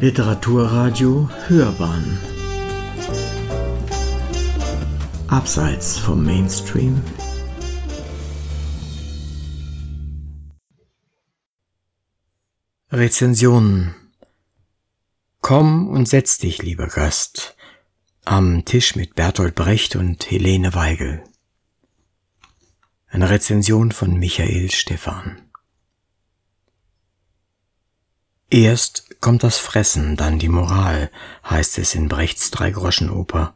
Literaturradio Hörbahn Abseits vom Mainstream Rezensionen Komm und setz dich, lieber Gast, am Tisch mit Bertolt Brecht und Helene Weigel. Eine Rezension von Michael Stephan. Erst kommt das Fressen, dann die Moral, heißt es in Brechts Dreigroschenoper.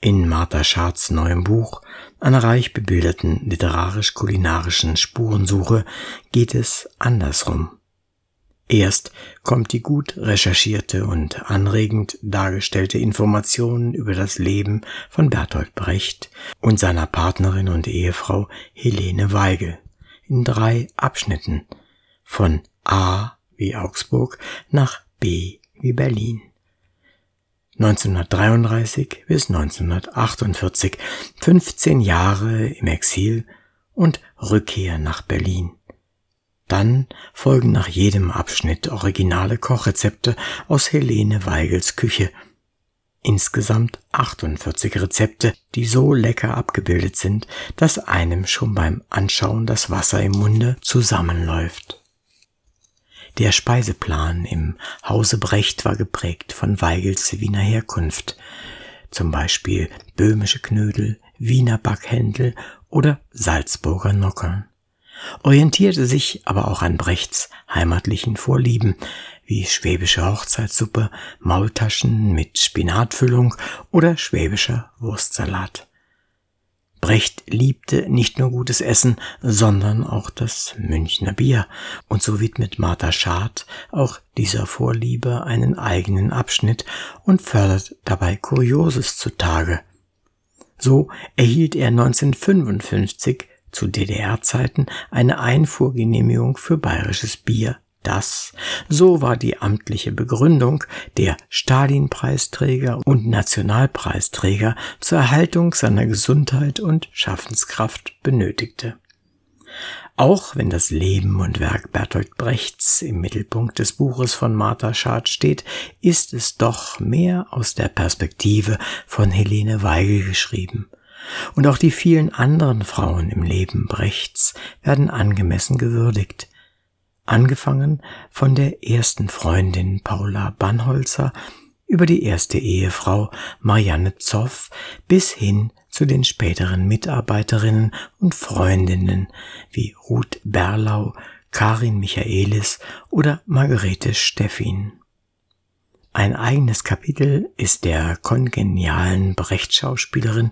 In Martha Schards neuem Buch, einer reich bebilderten literarisch-kulinarischen Spurensuche, geht es andersrum. Erst kommt die gut recherchierte und anregend dargestellte Information über das Leben von Bertolt Brecht und seiner Partnerin und Ehefrau Helene Weigel in drei Abschnitten von A wie Augsburg nach B wie Berlin. 1933 bis 1948, 15 Jahre im Exil und Rückkehr nach Berlin. Dann folgen nach jedem Abschnitt originale Kochrezepte aus Helene Weigels Küche. Insgesamt 48 Rezepte, die so lecker abgebildet sind, dass einem schon beim Anschauen das Wasser im Munde zusammenläuft. Der Speiseplan im Hause Brecht war geprägt von Weigels Wiener Herkunft, zum Beispiel böhmische Knödel, Wiener Backhändel oder Salzburger Nockern, orientierte sich aber auch an Brechts heimatlichen Vorlieben wie schwäbische Hochzeitssuppe, Maultaschen mit Spinatfüllung oder schwäbischer Wurstsalat. Brecht liebte nicht nur gutes Essen, sondern auch das Münchner Bier, und so widmet Martha Schad auch dieser Vorliebe einen eigenen Abschnitt und fördert dabei Kurioses zutage. So erhielt er 1955 zu DDR-Zeiten eine Einfuhrgenehmigung für bayerisches Bier das, so war die amtliche Begründung, der Stalin-Preisträger und Nationalpreisträger zur Erhaltung seiner Gesundheit und Schaffenskraft benötigte. Auch wenn das Leben und Werk Bertolt Brechts im Mittelpunkt des Buches von Martha Schad steht, ist es doch mehr aus der Perspektive von Helene Weigel geschrieben. Und auch die vielen anderen Frauen im Leben Brechts werden angemessen gewürdigt angefangen von der ersten Freundin Paula Bannholzer über die erste Ehefrau Marianne Zoff bis hin zu den späteren Mitarbeiterinnen und Freundinnen wie Ruth Berlau, Karin Michaelis oder Margarete Steffin. Ein eigenes Kapitel ist der kongenialen Brecht-Schauspielerin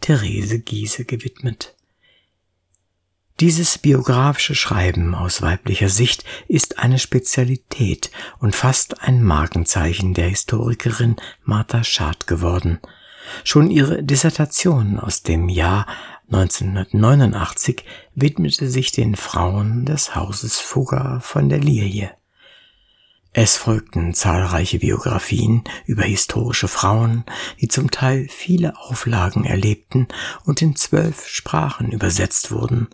Therese Giese gewidmet. Dieses biografische Schreiben aus weiblicher Sicht ist eine Spezialität und fast ein Markenzeichen der Historikerin Martha Schad geworden. Schon ihre Dissertation aus dem Jahr 1989 widmete sich den Frauen des Hauses Fugger von der Lilie. Es folgten zahlreiche Biografien über historische Frauen, die zum Teil viele Auflagen erlebten und in zwölf Sprachen übersetzt wurden,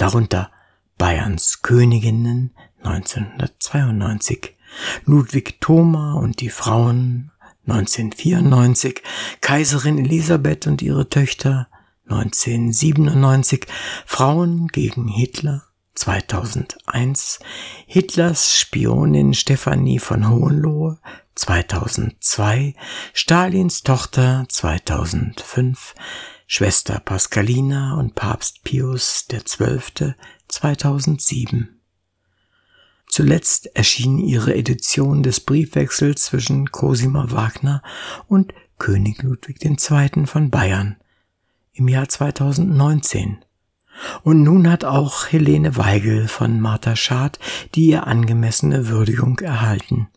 darunter Bayerns Königinnen 1992, Ludwig Thoma und die Frauen 1994, Kaiserin Elisabeth und ihre Töchter 1997, Frauen gegen Hitler 2001, Hitlers Spionin Stefanie von Hohenlohe 2002, Stalins Tochter 2005, Schwester Pascalina und Papst Pius XII. 2007. Zuletzt erschien ihre Edition des Briefwechsels zwischen Cosima Wagner und König Ludwig II. von Bayern im Jahr 2019. Und nun hat auch Helene Weigel von Martha Schad die ihr angemessene Würdigung erhalten.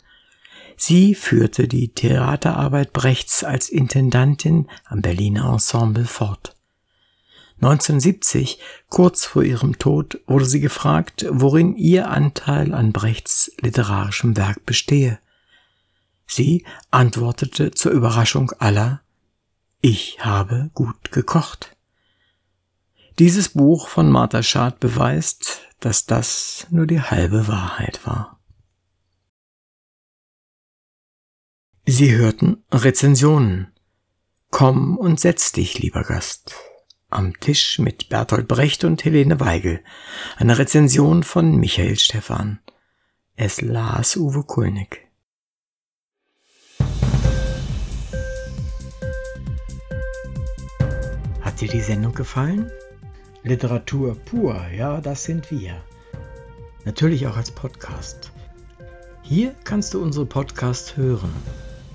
Sie führte die Theaterarbeit Brechts als Intendantin am Berliner Ensemble fort. 1970, kurz vor ihrem Tod, wurde sie gefragt, worin ihr Anteil an Brechts literarischem Werk bestehe. Sie antwortete zur Überraschung aller, ich habe gut gekocht. Dieses Buch von Martha Schad beweist, dass das nur die halbe Wahrheit war. Sie hörten Rezensionen. Komm und setz dich, lieber Gast. Am Tisch mit Bertolt Brecht und Helene Weigel. Eine Rezension von Michael Stephan. Es las Uwe Kulnig. Hat dir die Sendung gefallen? Literatur pur, ja, das sind wir. Natürlich auch als Podcast. Hier kannst du unsere Podcasts hören.